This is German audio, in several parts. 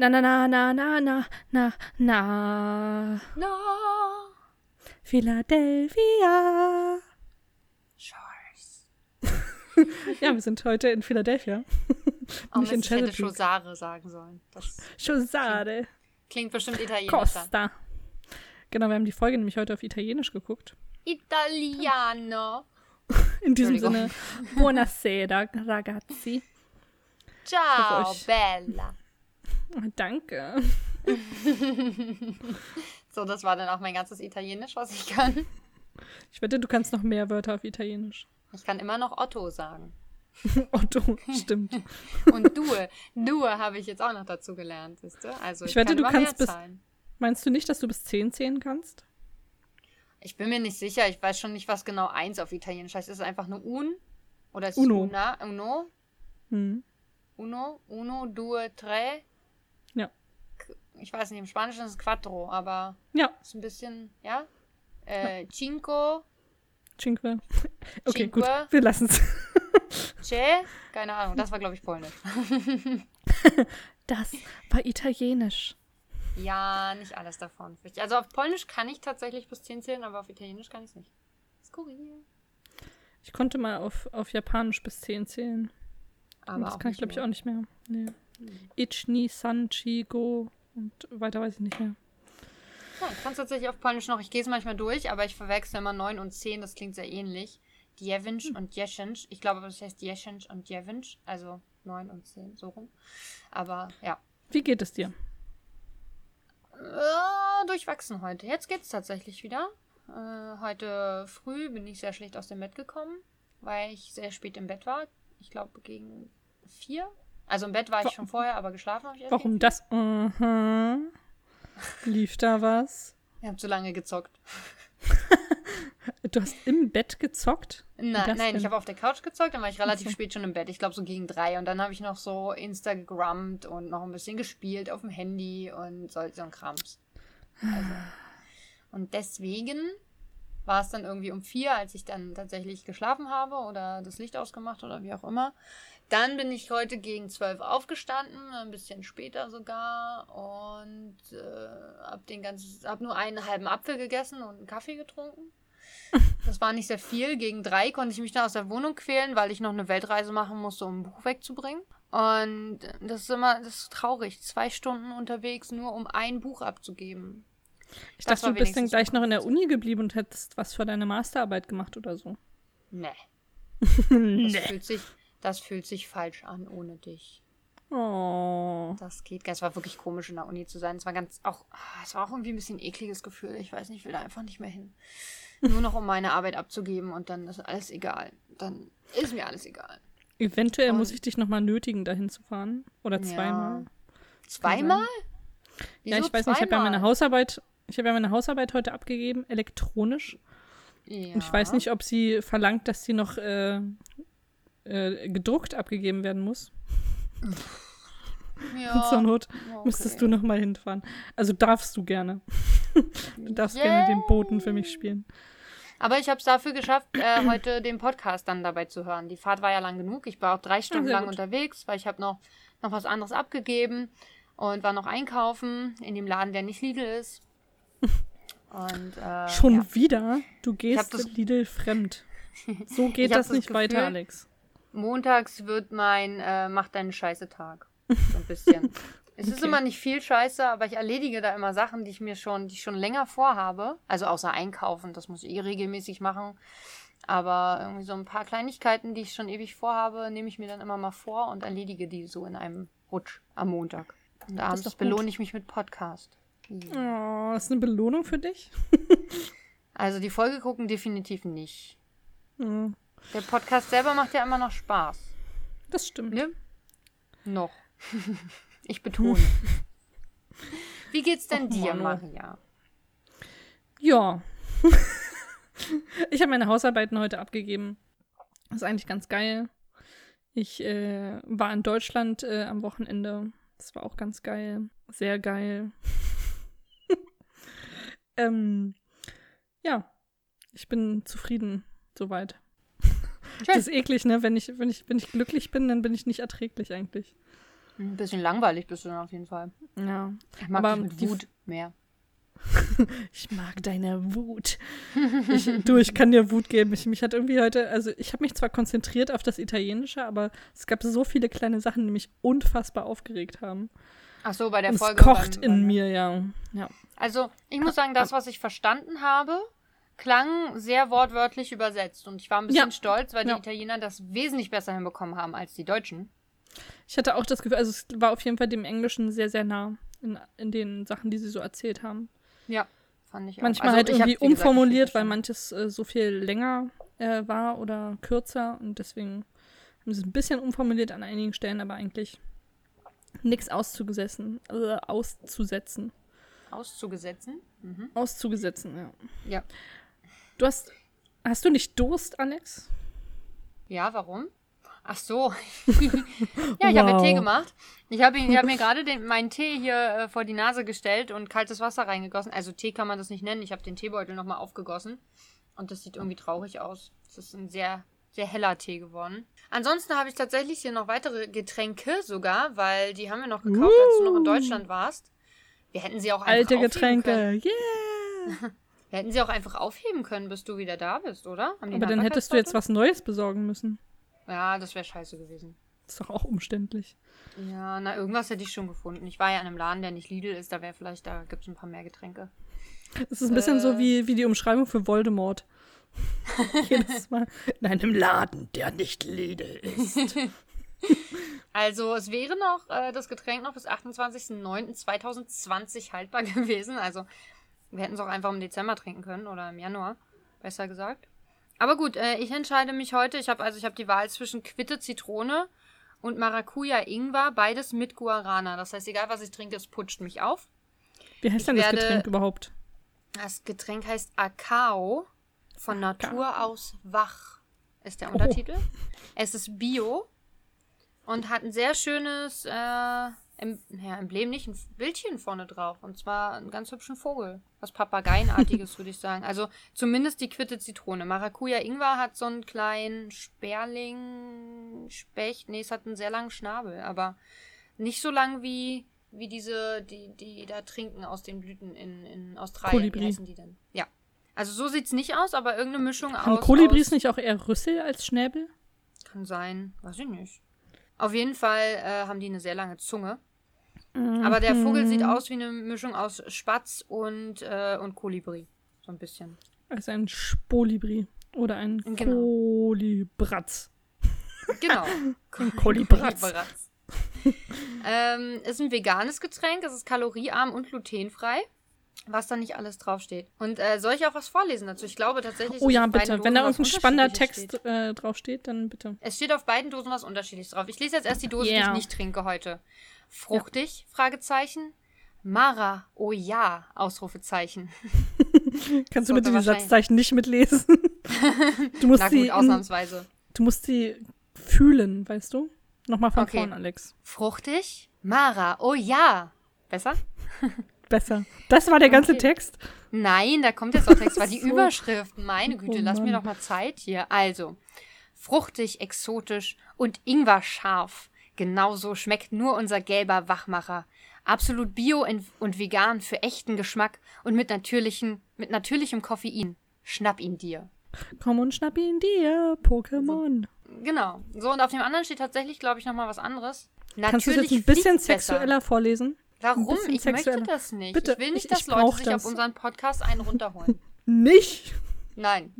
Na, na, na, na, na, na, na, na. No. Philadelphia. Shores. Ja, wir sind heute in Philadelphia. Oh, Nicht in ich hätte. Chosare sagen sollen. Das Chosare klingt bestimmt italienisch. Costa. Genau, wir haben die Folge nämlich heute auf Italienisch geguckt. Italiano. In diesem. Sinne, buonasera, ragazzi. Ciao. Bella. Danke. So, das war dann auch mein ganzes Italienisch, was ich kann. Ich wette, du kannst noch mehr Wörter auf Italienisch. Ich kann immer noch Otto sagen. Otto, stimmt. Und Due. Due habe ich jetzt auch noch dazu gelernt, siehst du? Also ich, Ich wette, kann du kannst bis-. Meinst du nicht, dass du bis 10 zählen kannst? Ich bin mir nicht sicher. Ich weiß schon nicht, was genau eins auf Italienisch heißt. Ist es einfach nur un? Oder ist Uno. es una? Uno? Hm. Uno? Uno, due, tre? Ja. Ich weiß nicht, im Spanischen ist es quattro, aber Ja, ist ein bisschen, ja? Äh, cinco, Cinque. Okay, Cinque. gut. Wir lassen es. che? Keine Ahnung, das war, glaube ich, polnisch. Das war Italienisch. ja, nicht alles davon. Also auf Polnisch kann ich tatsächlich bis 10 zählen, aber auf Italienisch kann ich es nicht. Skurril. Ich konnte mal auf, auf Japanisch bis 10 zählen. Aber das kann ich, glaube ich, auch nicht mehr. Nee. Ichni, San, Chi, Go und weiter weiß ich nicht mehr. Ja, ich kann es tatsächlich auf Polnisch noch. Ich gehe es manchmal durch, aber ich verwechsel immer 9 und 10. Das klingt sehr ähnlich. Djevinch Hm. und Jeshinch. Ich glaube, das heißt Jeshinch und Djevinch. Also 9 und 10, so rum. Aber ja. Wie geht es dir? Äh, durchwachsen heute. Jetzt geht's tatsächlich wieder. Äh, heute früh bin ich sehr schlecht aus dem Bett gekommen, weil ich sehr spät im Bett war. Ich glaube gegen vier. Also im Bett war ich schon vorher, aber geschlafen habe ich erst Warum das? Aha. Lief da was? Ich habe zu lange gezockt. Du hast im Bett gezockt? Nein, das nein, ich habe auf der Couch gezockt, dann war ich relativ so. spät schon im Bett. Ich glaube so gegen drei. Und dann habe ich noch so Instagrammt und noch ein bisschen gespielt auf dem Handy und so, so ein Krams. Also. Und deswegen war es dann irgendwie um vier, als ich dann tatsächlich geschlafen habe oder das Licht ausgemacht oder wie auch immer. Dann bin ich heute gegen zwölf aufgestanden, ein bisschen später sogar und äh, hab den ganzen, hab nur einen halben Apfel gegessen und einen Kaffee getrunken. Das war nicht sehr viel. Gegen drei konnte ich mich dann aus der Wohnung quälen, weil ich noch eine Weltreise machen musste, um ein Buch wegzubringen. Und das ist immer, das ist traurig. Zwei Stunden unterwegs, nur um ein Buch abzugeben. Ich Das dachte, du bist dann gleich noch in der. Uni geblieben und hättest was für deine Masterarbeit gemacht oder so. Nee. Das, nee. fühlt sich, das fühlt sich falsch an ohne dich. Oh. Das geht. Es war wirklich komisch, in der Uni zu sein. Es war ganz auch, ah, es war auch irgendwie ein bisschen ein ekliges Gefühl. Ich weiß nicht, ich will da einfach nicht mehr hin. Nur noch um meine Arbeit abzugeben und dann ist alles egal. Dann ist mir alles egal. Eventuell Und- muss ich dich nochmal nötigen, dahin zu fahren. Oder Ja. zweimal. Zweimal? Ja, Wieso ich weiß nicht, ich habe ja meine zweimal? Hausarbeit, ich habe ja meine Hausarbeit heute abgegeben, elektronisch. Ja. Und ich weiß nicht, ob sie verlangt, dass sie noch äh, äh, gedruckt abgegeben werden muss. Ja. Zur Not okay. müsstest du nochmal hinfahren. Also darfst du gerne. du darfst gerne den Boten für mich spielen. Aber ich habe es dafür geschafft, äh, heute den Podcast dann dabei zu hören. Die Fahrt war ja lang genug. Ich war auch drei Stunden lang gut. unterwegs, weil ich habe noch, noch was anderes abgegeben und war noch einkaufen in dem Laden, der nicht Lidl ist. Und, äh, Schon ja. wieder? Du gehst das- Lidl fremd. So geht das das nicht weiter, Gefühl- Alex. Montags wird mein äh, Mach deinen Scheiße Tag. So ein bisschen. es ist Okay. immer nicht viel Scheiße, aber ich erledige da immer Sachen, die ich mir schon, die ich schon länger vorhabe. Also außer einkaufen, das muss ich eh regelmäßig machen. Aber irgendwie so ein paar Kleinigkeiten, die ich schon ewig vorhabe, nehme ich mir dann immer mal vor und erledige die so in einem Rutsch am Montag. Und ist abends belohne ich mich mit Podcast. Oh, ist eine Belohnung für dich? Also die Folge gucken definitiv nicht. Ja, Der Podcast selber macht ja immer noch Spaß. das stimmt. Ne? Noch. ich betone. Wie geht's denn Och, dir. Maria? Ja. ich habe meine Hausarbeiten heute abgegeben. Das ist eigentlich ganz geil. Ich äh, war in Deutschland äh, am Wochenende. Das war auch ganz geil. Sehr geil. ähm, ja, ich bin zufrieden soweit. Das ist eklig, ne? Wenn ich, wenn, ich, wenn ich glücklich bin, dann bin ich nicht erträglich eigentlich. Ein bisschen langweilig bist du dann auf jeden Fall. Ja. Ich mag Aber mit Wut mehr. Ich mag deine Wut. Ich, du, ich kann dir Wut geben. Ich, mich hat irgendwie heute, also ich habe mich zwar konzentriert auf das Italienische, aber es gab so viele kleine Sachen, die mich unfassbar aufgeregt haben. Ach so, bei der Und Folge. es kocht beim- in beim- mir, ja. ja. Also, ich muss sagen, das, was ich verstanden habe, klang sehr wortwörtlich übersetzt. Und ich war ein bisschen Ja. stolz, weil Ja. die Italiener das wesentlich besser hinbekommen haben als die Deutschen. Ich hatte auch das Gefühl, also es war auf jeden Fall dem Englischen sehr, sehr nah in, in den Sachen, die sie so erzählt haben. Ja, fand ich auch. Manchmal Also, halt ich hab, irgendwie wie gesagt, umformuliert, weil manches äh, so viel länger äh, war oder kürzer und deswegen haben sie es ein bisschen umformuliert an einigen Stellen, aber eigentlich nichts auszugesessen, äh, auszusetzen. Auszugesetzen. Mhm. Auszugesetzen, ja. Ja. Du hast, hast du nicht Durst, Alex? Ja, warum? Ach so. ja, ich habe mir Wow. Tee gemacht. Ich habe hab mir gerade meinen Tee hier äh, vor die Nase gestellt und kaltes Wasser reingegossen. Also Tee kann man das nicht nennen. Ich habe den Teebeutel nochmal aufgegossen. Und das sieht irgendwie traurig aus. Es ist ein sehr, sehr heller Tee geworden. Ansonsten habe ich tatsächlich hier noch weitere Getränke sogar, weil die haben wir noch gekauft, als du noch in. Deutschland warst. Wir hätten sie auch einfach Alte Getränke, Können. yeah! Wir hätten sie auch einfach aufheben können, bis du wieder da bist, oder? Aber dann hättest du jetzt was Neues besorgen müssen. Ja, das wäre scheiße gewesen. Ist doch auch umständlich. Ja, na, irgendwas hätte ich schon gefunden. Ich war ja in einem Laden, der nicht Lidl ist, da wäre vielleicht, da gibt es ein paar mehr Getränke. Es ist ein bisschen Äh. so wie, wie die Umschreibung für Voldemort. Jedes Mal. In einem Laden, der nicht Lidl ist. Also, es wäre noch äh, das Getränk noch bis 28.09.2020 haltbar gewesen. Also, wir hätten es auch einfach im Dezember trinken können oder im Januar, besser gesagt. Aber gut, äh, ich entscheide mich heute. Ich habe also ich habe die Wahl zwischen Quitte Zitrone und Maracuja Ingwer, beides mit Guarana. Das heißt, egal was ich trinke, es putscht mich auf. Wie heißt Ich denn das Getränk überhaupt? Das Getränk heißt Akao von Natur aus wach, ist der Oh. Untertitel. Es ist bio und hat ein sehr schönes äh, em ja, Emblem, nicht ein Bildchen vorne drauf. Und zwar einen ganz hübschen Vogel. Was Papageienartiges, würde ich sagen. Also zumindest die Quitte Zitrone. Maracuja Ingwer hat so einen kleinen Sperling, Specht. Nee, es hat einen sehr langen Schnabel, aber nicht so lang wie, wie diese, die, die da trinken aus den Blüten in, in Australien. Kolibri. Wie heißen die denn? Ja. Also so sieht's nicht aus, aber irgendeine Mischung Haben aus. Kolibris aus, nicht auch eher Rüssel als Schnäbel? Kann sein, weiß ich nicht. Auf jeden Fall äh, haben die eine sehr lange Zunge. Mhm. Aber der Vogel sieht aus wie eine Mischung aus Spatz und, äh, und Kolibri. So ein bisschen. Also ein Spolibri. Oder ein Genau. Kolibratz. Genau. Ein Kolibratz. Kolibratz. ähm, ist ein veganes Getränk, es ist kaloriearm und glutenfrei. Was da nicht alles draufsteht. Und äh, soll ich auch was vorlesen dazu? Ich glaube tatsächlich. Oh ja, bitte. Wenn da Dosen irgendein spannender Text steht. äh, draufsteht, dann bitte. Es steht auf beiden Dosen was Unterschiedliches drauf. Ich lese jetzt erst die Dose, die Yeah. ich nicht trinke heute. Fruchtig? Fragezeichen. Mara, oh ja, Ausrufezeichen. Kannst du bitte die Satzzeichen nicht mitlesen? du musst Na sie gut, in, ausnahmsweise. du musst sie fühlen, weißt du? Nochmal von Okay. vorn, Alex. Fruchtig? Mara, oh ja. Besser? Besser. Das war der ganze Okay. Text. Nein, da kommt jetzt auch Text. war die So. Überschrift. Meine Güte, Oh lass mir doch mal Zeit hier. Also, fruchtig, exotisch und Ingwer scharf. Genauso schmeckt nur unser gelber Wachmacher. Absolut bio und vegan für echten Geschmack und mit, natürlichen, mit natürlichem Koffein. Schnapp ihn dir. Komm und schnapp ihn dir, Pokémon. Genau. So, und auf dem anderen steht tatsächlich, glaube ich, nochmal was anderes. Kannst du Natürlich jetzt ein bisschen besser. sexueller vorlesen? Warum? Ich sexueller. möchte das nicht. Bitte, ich will nicht, ich- dass ich Leute sich das. auf unseren Podcast einen runterholen. Nicht? Nein.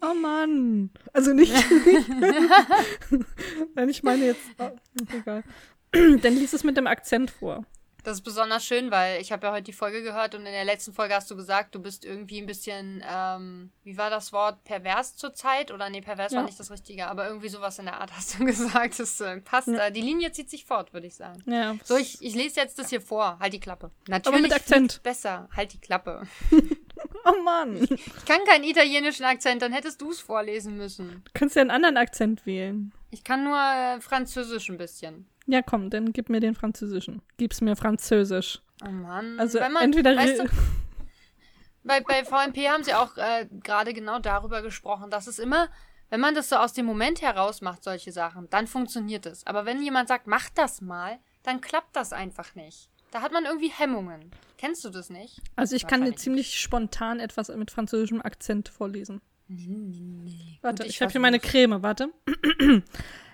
Oh Mann. Also nicht. Nein, ich meine jetzt. Oh, egal. Dann lies es mit dem Akzent vor. Das ist besonders schön, weil ich habe ja heute die Folge gehört und in der letzten Folge hast du gesagt, du bist irgendwie ein bisschen, ähm, wie war das Wort, pervers zurzeit? Oder nee, pervers Ja. war nicht das Richtige, aber irgendwie sowas in der Art hast du gesagt. Das äh, passt. Ja. Die Linie zieht sich fort, würde ich sagen. Ja. So, ich, ich lese jetzt das hier vor. Halt die Klappe. Natürlich mit Akzent. besser. Halt die Klappe. Oh Mann. Du Ich kann keinen italienischen Akzent, dann hättest du es vorlesen müssen. kannst ja einen anderen Akzent wählen. Ich kann nur äh, Französisch ein bisschen. Ja, komm, dann gib mir den französischen. Gib's mir französisch. Oh Mann. Also man, entweder. weißt du, bei, bei VMP haben sie auch äh, gerade genau darüber gesprochen, dass es immer, wenn man das so aus dem Moment heraus macht, solche Sachen, dann funktioniert es. Aber wenn jemand sagt, mach das mal, dann klappt das einfach nicht. Da hat man irgendwie Hemmungen. Kennst du das nicht? Also ich kann dir ziemlich spontan etwas mit französischem Akzent vorlesen. Warte, Gut, ich, habe hier meine. Creme, warte.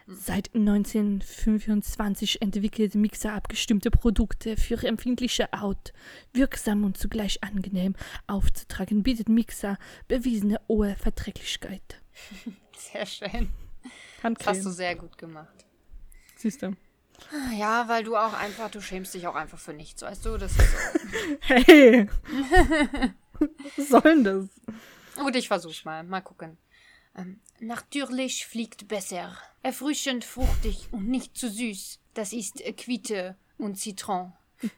Seit 1925 entwickelt Mixer abgestimmte Produkte für empfindliche Haut. Wirksam und zugleich angenehm aufzutragen, bietet Mixer bewiesene hohe Verträglichkeit. Sehr schön. Das hast Handcreme, du sehr gut gemacht. siehst du. Ja, weil du auch einfach, du schämst dich auch einfach für nichts, weißt du? Das ist so. Hey! Was soll denn das? Gut, ich versuch's mal. Mal gucken. Ähm, natürlich fliegt besser. Erfrischend, fruchtig und nicht zu süß. Das ist äh, Quitte und Zitron.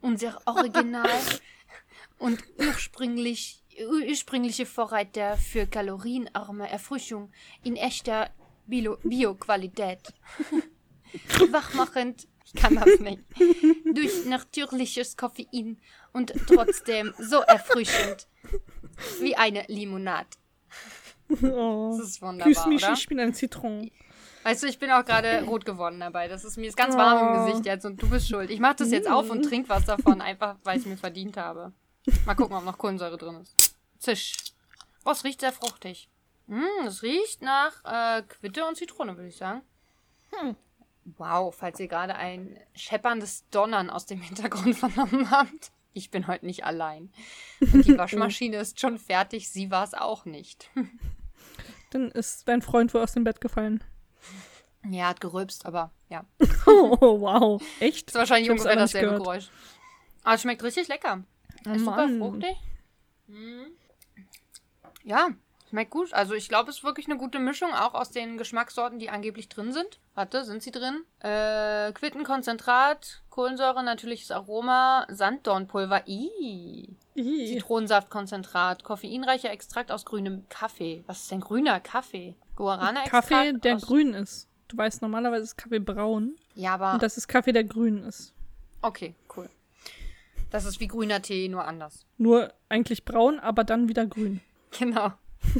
Unser Original und ursprünglich, ursprüngliche Vorreiter für kalorienarme Erfrischung in echter Bio- Bio-Qualität. Wachmachend, ich kann das nicht, durch natürliches Koffein und trotzdem so erfrischend wie eine Limonade. Oh. Das ist wunderbar, Küss mich, oder? ich bin ein Zitron. Weißt du, ich bin auch gerade rot geworden dabei. Das ist mir ist ganz warm im Oh. Gesicht jetzt und du bist schuld. Ich mach das jetzt auf und trink was davon, einfach weil ich mir verdient habe. Mal gucken, ob noch Kohlensäure drin ist. Zisch. Oh, es riecht sehr fruchtig. Mm, es riecht nach äh, Quitte und Zitrone, würde ich sagen. Hm. Wow, falls ihr gerade ein schepperndes Donnern aus dem Hintergrund vernommen habt. Ich bin heute nicht allein. Und die Waschmaschine ist schon fertig, sie war es auch nicht. Dann ist dein Freund wohl aus dem Bett gefallen. Ja, hat gerülpst, aber ja. Oh, wow. Echt? Ist wahrscheinlich ungefähr dasselbe gehört. Geräusch. Aber es schmeckt richtig lecker. Oh, ist super Mann. fruchtig. Mhm. Ja, schmeckt gut. Also ich glaube, es ist wirklich eine gute Mischung, auch aus den Geschmackssorten, die angeblich drin sind. Warte, sind sie drin? Äh, Quittenkonzentrat, Kohlensäure, natürliches Aroma, Sanddornpulver. Ih. Zitronensaftkonzentrat, koffeinreicher Extrakt aus grünem Kaffee. Was ist denn grüner Kaffee? Guarana-Extrakt Kaffee, der aus... grün ist. Du weißt, normalerweise ist Kaffee braun. Ja, aber... Und das ist Kaffee, der grün ist. Okay, cool. Das ist wie grüner Tee, nur anders. Nur eigentlich braun, aber dann wieder grün. Genau.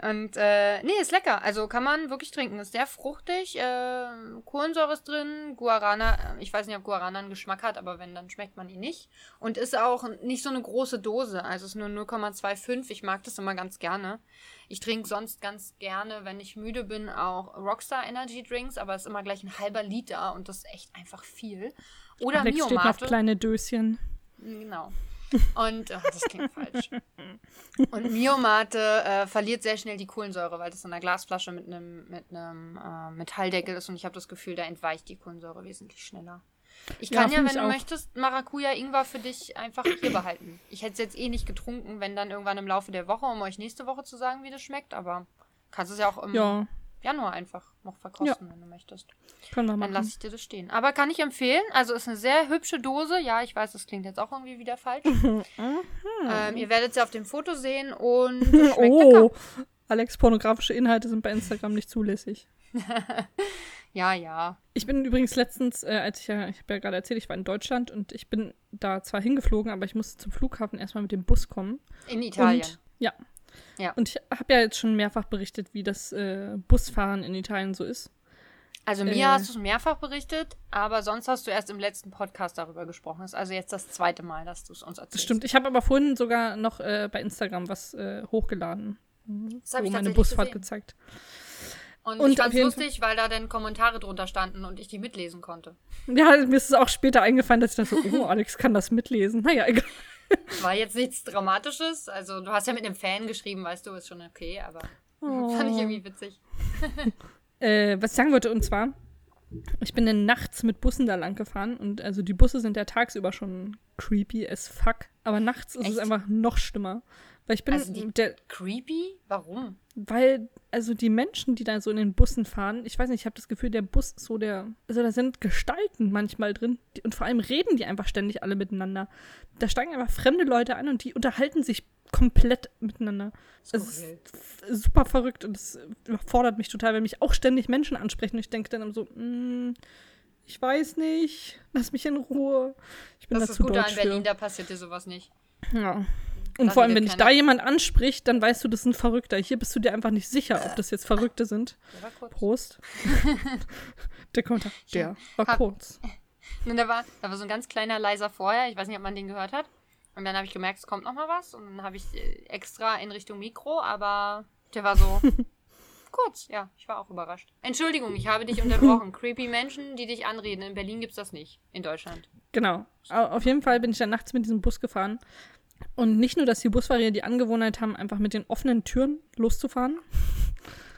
Und äh, nee, ist lecker. Also kann man wirklich trinken. Ist sehr fruchtig. Äh, Kohlensäure ist drin. Guarana, äh, ich weiß nicht, ob Guarana einen Geschmack hat, aber wenn, dann schmeckt man ihn nicht. Und ist auch nicht so eine große Dose. Also ist nur 0,25. Ich mag das immer ganz gerne. Ich trinke sonst ganz gerne, wenn ich müde bin, auch Rockstar Energy Drinks, aber es ist immer gleich ein halber Liter und das ist echt einfach viel. Oder Alex steht noch auf kleine Döschen. Genau. Und ach, das klingt falsch. Und Miomate äh, verliert sehr schnell die Kohlensäure, weil das in einer Glasflasche mit einem mit einem äh, Metalldeckel ist und ich habe das Gefühl, da entweicht die Kohlensäure wesentlich schneller. Ich Ja, kann ja, find wenn du auch. möchtest, Maracuja Ingwer für dich einfach hier behalten. Ich hätte es jetzt eh nicht getrunken, wenn dann irgendwann im Laufe der Woche, um euch nächste Woche zu sagen, wie das schmeckt, aber kannst es ja auch im Ja, Januar einfach noch verkosten, wenn du möchtest. können wir Dann machen. lasse ich dir das stehen. Aber kann ich empfehlen. Also ist eine sehr hübsche Dose. Ja, ich weiß, das klingt jetzt auch irgendwie wieder falsch. ähm, ihr werdet sie auf dem Foto sehen und oh, lecker. Alex, pornografische Inhalte sind bei Instagram nicht zulässig. Ja, ja. Ich bin übrigens letztens, äh, als ich ja, ich habe ja gerade erzählt, ich war in Deutschland und ich bin da zwar hingeflogen, aber ich musste zum Flughafen erstmal mit dem Bus kommen. In Italien. Und ja. Ja. Und ich habe ja jetzt schon mehrfach berichtet, wie das äh, Busfahren in Italien so ist. also mir äh, hast du schon mehrfach berichtet, aber sonst hast du erst im letzten Podcast darüber gesprochen. Das ist also jetzt das zweite Mal, dass du es uns erzählst. Stimmt. Ich habe aber vorhin sogar noch äh, bei Instagram was äh, hochgeladen. Das hab wo ich meine Busfahrt gesehen. gezeigt. Und, Und ich fand's jeden lustig, weil da dann Kommentare drunter standen und ich die mitlesen konnte. Ja, mir ist es auch später eingefallen, dass ich dachte, so, oh, Alex kann das mitlesen. Naja, egal. War jetzt nichts Dramatisches. Also du hast ja mit einem Fan geschrieben, weißt du, ist schon okay, aber fand ich Oh. irgendwie witzig. Äh, was ich sagen wollte, und zwar, ich bin dann nachts mit Bussen da lang gefahren und also die Busse sind ja tagsüber schon creepy as fuck, aber nachts ist es Echt? einfach noch schlimmer. Weil ich bin Also die- der, Creepy? Warum? weil, also die Menschen, die da so in den Bussen fahren, ich weiß nicht, ich habe das Gefühl, der Bus ist so der, also da sind Gestalten manchmal drin die, und vor allem reden die einfach ständig alle miteinander. Da steigen einfach fremde Leute ein und die unterhalten sich komplett miteinander. Es ist super verrückt und es überfordert mich total, wenn mich auch ständig Menschen ansprechen und ich denke dann immer so, mm, ich weiß nicht, lass mich in Ruhe. Ich bin Das da ist gut an deutsch Berlin, da passiert dir sowas nicht. Ja. Und vor allem, wenn dich da jemand anspricht, dann weißt du, das ist ein Verrückter. Hier bist du dir einfach nicht sicher, ob das jetzt Verrückte sind. Der war kurz. Prost. der Kommentar, der war hab- kurz. Und da war, da war so ein ganz kleiner leiser vorher. Ich weiß nicht, ob man den gehört hat. Und dann habe ich gemerkt, es kommt noch mal was. Und dann habe ich äh, extra in Richtung Mikro, aber der war so kurz. Ja, ich war auch überrascht. Entschuldigung, ich habe dich unterbrochen. Creepy Menschen, die dich anreden. In Berlin gibt's das nicht. In Deutschland. Genau. Au- Auf jeden Fall bin ich dann nachts mit diesem Bus gefahren. Und nicht nur, dass die Busfahrer die Angewohnheit haben, einfach mit den offenen Türen loszufahren.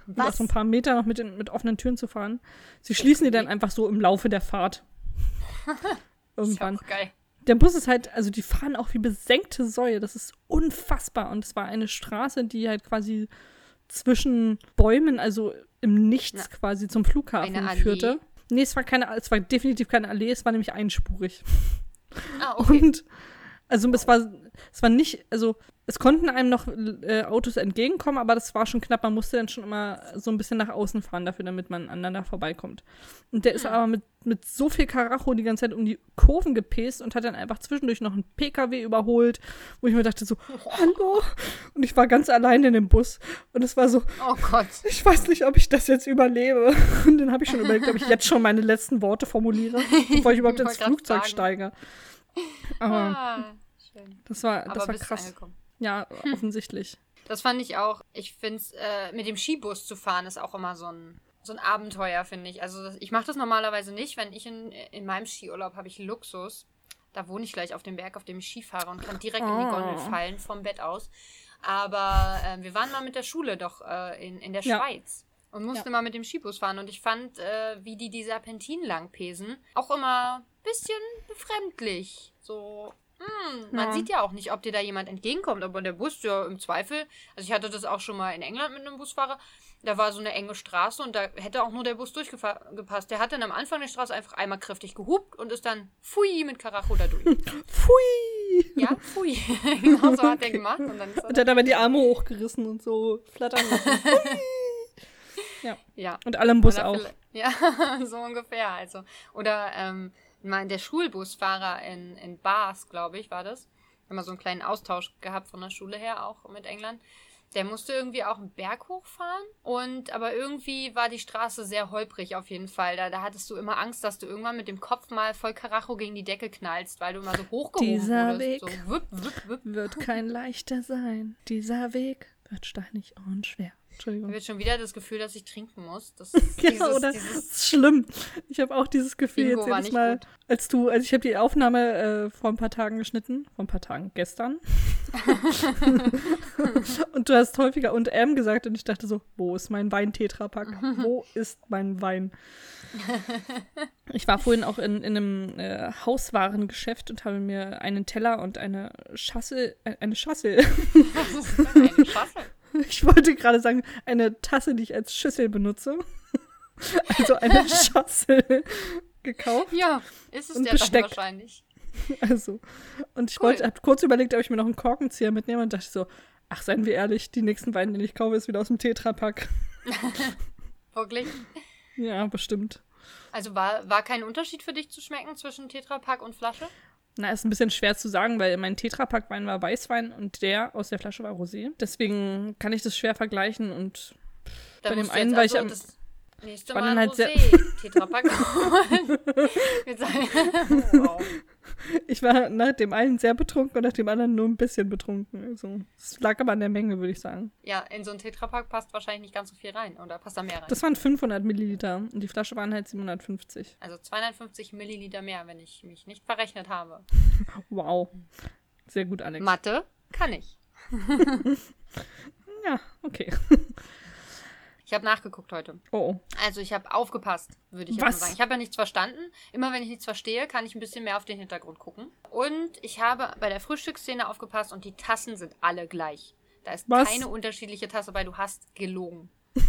Was? so ein paar Meter noch mit, den, mit offenen Türen zu fahren. Sie schließen die dann einfach so im Laufe der Fahrt. Ist Irgendwann. auch geil. Der Bus ist halt, also die fahren auch wie besenkte Säue. Das ist unfassbar. Und es war eine Straße, die halt quasi zwischen Bäumen, also im Nichts Na, quasi zum Flughafen führte. Nee, es war keine, es war definitiv keine Allee, es war nämlich einspurig. Ah, okay. Und also es war, es war nicht, also es konnten einem noch äh, Autos entgegenkommen, aber das war schon knapp. Man musste dann schon immer so ein bisschen nach außen fahren dafür, damit man aneinander vorbeikommt. Und der ist Hm. aber mit, mit so viel Karacho die ganze Zeit um die Kurven gepäst und hat dann einfach zwischendurch noch einen PKW überholt, wo ich mir dachte so, hallo? Und ich war ganz allein in dem Bus. Und es war so, Oh Gott. ich weiß nicht, ob ich das jetzt überlebe. Und dann habe ich schon überlegt, ob ich jetzt schon meine letzten Worte formuliere, bevor ich überhaupt Ich ins Flugzeug fragen. steige. Aber Ah, schön. das war, Aber das war bist krass. angekommen. Ja, offensichtlich. Das fand ich auch. Ich finde es, äh, mit dem Skibus zu fahren, ist auch immer so ein, so ein Abenteuer, finde ich. Also das, ich mache das normalerweise nicht. Wenn ich in, in meinem Skiurlaub habe ich Luxus. Da wohne ich gleich auf dem Berg, auf dem ich Ski fahre und kann direkt in die Oh. Gondel fallen, vom Bett aus. Aber ähm, wir waren mal mit der Schule doch äh, in, in der Ja. Schweiz. Und mussten Ja. mal mit dem Skibus fahren. Und ich fand, äh, wie die die Serpentinen lang pesen, auch immer ein bisschen befremdlich. So, hm, man Ja. sieht ja auch nicht, ob dir da jemand entgegenkommt. Aber der Bus, ja, im Zweifel. Also ich hatte das auch schon mal in England mit einem Busfahrer. Da war so eine enge Straße und da hätte auch nur der Bus durchgepasst. Der hat dann am Anfang der Straße einfach einmal kräftig gehupt und ist dann pfui mit Karacho da durch. Pfui! ja, pfui. genau so hat er gemacht. Und dann er Und hat aber die Arme hochgerissen und so flattern lassen. ja. Und alle im Bus auch. Ja, so ungefähr. Also. Oder ähm, mein, der Schulbusfahrer in, in Bath, glaube ich, war das. Wir haben mal so einen kleinen Austausch gehabt von der Schule her, auch mit England. Der musste irgendwie auch einen Berg hochfahren. Und aber irgendwie war die Straße sehr holprig auf jeden Fall. Da, da hattest du immer Angst, dass du irgendwann mit dem Kopf mal voll Karacho gegen die Decke knallst, weil du immer so hochgehoben Dieser wurdest. Weg. So wüpp, wüpp, wüpp. Wird kein leichter sein. Dieser Weg wird steinig und schwer. Ich Entschuldigung. habe jetzt schon wieder das Gefühl, dass ich trinken muss. Das Ja, dieses, oder? dieses Das ist schlimm. Ich habe auch dieses Gefühl Bingo jetzt jedes Mal, gut. als du, also ich habe die Aufnahme äh, vor ein paar Tagen geschnitten, vor ein paar Tagen, gestern. und du hast häufiger und M gesagt und ich dachte so, wo ist mein Wein-Tetrapack? Wo ist mein Wein? Ich war vorhin auch in, in einem äh, Hauswarengeschäft und habe mir einen Teller und eine Schassel, äh, eine Schassel, Was ist denn eine Schassel? ich wollte gerade sagen, eine Tasse, die ich als Schüssel benutze. Also eine Schassel gekauft. Ja, ist es Und dann Besteck. wahrscheinlich. Also. Und ich Cool. wollte, habe kurz überlegt, ob ich mir noch einen Korkenzieher mitnehme und dachte so, ach, seien wir ehrlich, die nächsten Weine, den ich kaufe, ist wieder aus dem Tetrapack. Wirklich. Ja, bestimmt. Also war, war kein Unterschied für dich zu schmecken zwischen Tetrapack und Flasche? Na, ist ein bisschen schwer zu sagen, weil mein Tetrapack-Wein war Weißwein und der aus der Flasche war Rosé. Deswegen kann ich das schwer vergleichen und Da Bei dem einen war ich also am- das nächste Mal dann halt sehr- Rosé Tetrapack holen. Wow. ich war nach dem einen sehr betrunken und nach dem anderen nur ein bisschen betrunken. Also, es lag aber an der Menge, würde ich sagen. Ja, in so ein Tetrapack passt wahrscheinlich nicht ganz so viel rein. Oder passt da mehr rein? Das waren 500 Milliliter und die Flasche waren halt 750. also 250 Milliliter mehr, wenn ich mich nicht verrechnet habe. Wow. Sehr gut, Alex. Mathe kann ich. ja, okay. Ich habe nachgeguckt heute. Oh, oh. Also ich habe aufgepasst, würde ich jetzt mal sagen. Ich habe ja nichts verstanden. Immer wenn ich nichts verstehe, kann ich ein bisschen mehr auf den Hintergrund gucken. Und ich habe bei der Frühstücksszene aufgepasst und die Tassen sind alle gleich. Da ist Was? keine unterschiedliche Tasse, weil du hast gelogen.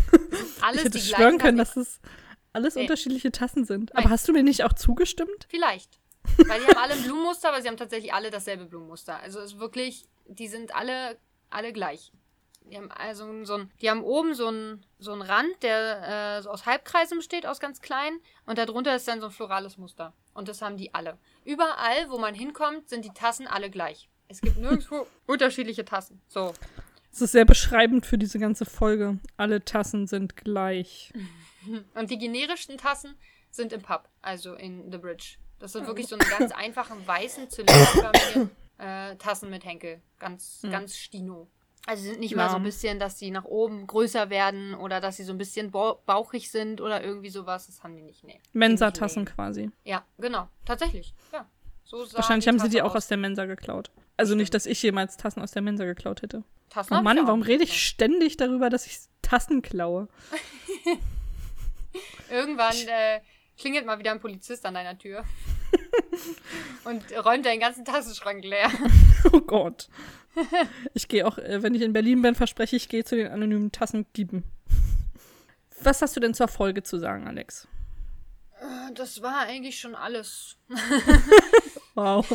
Alles Ich hätte die schwören können, dass es alles Nee. unterschiedliche Tassen sind. Nein. Aber hast du mir nicht auch zugestimmt? Vielleicht. Weil die haben alle ein Blumenmuster, aber sie haben tatsächlich alle dasselbe Blumenmuster. Also es ist wirklich, die sind alle, alle gleich. Die haben also so ein, die haben oben so einen so einen Rand, der äh, so aus Halbkreisen besteht, aus ganz kleinen. Und darunter ist dann so ein florales Muster. Und das haben die alle. Überall, wo man hinkommt, sind die Tassen alle gleich. Es gibt nirgendwo unterschiedliche Tassen. So. Das ist sehr beschreibend für diese ganze Folge. Alle Tassen sind gleich. Und die generischsten Tassen sind im Pub, also in The Bridge. Das sind wirklich so eine ganz einfachen, weißen, zylinderförmigen äh, Tassen mit Henkel. Ganz, Hm. ganz stino. Also sind nicht mal so ein Ja. bisschen, dass sie nach oben größer werden oder dass sie so ein bisschen bau- bauchig sind oder irgendwie sowas. Das haben die nicht. Nee. Mensa-Tassen quasi. Ja, genau. Tatsächlich. Ja. So Wahrscheinlich haben sie die auch aus der Mensa geklaut. Also nicht, dass ich jemals Tassen aus der Mensa geklaut hätte. Tassen Oh Mann, warum rede ich ständig darüber, dass ich Tassen klaue? Irgendwann äh, klingelt mal wieder ein Polizist an deiner Tür. und räumt deinen ganzen Tassenschrank leer. Oh Gott. Ich gehe auch, äh, wenn ich in Berlin bin, verspreche ich, gehe zu den anonymen Tassendieben. Was hast du denn zur Folge zu sagen, Alex? Das war eigentlich schon alles. Wow.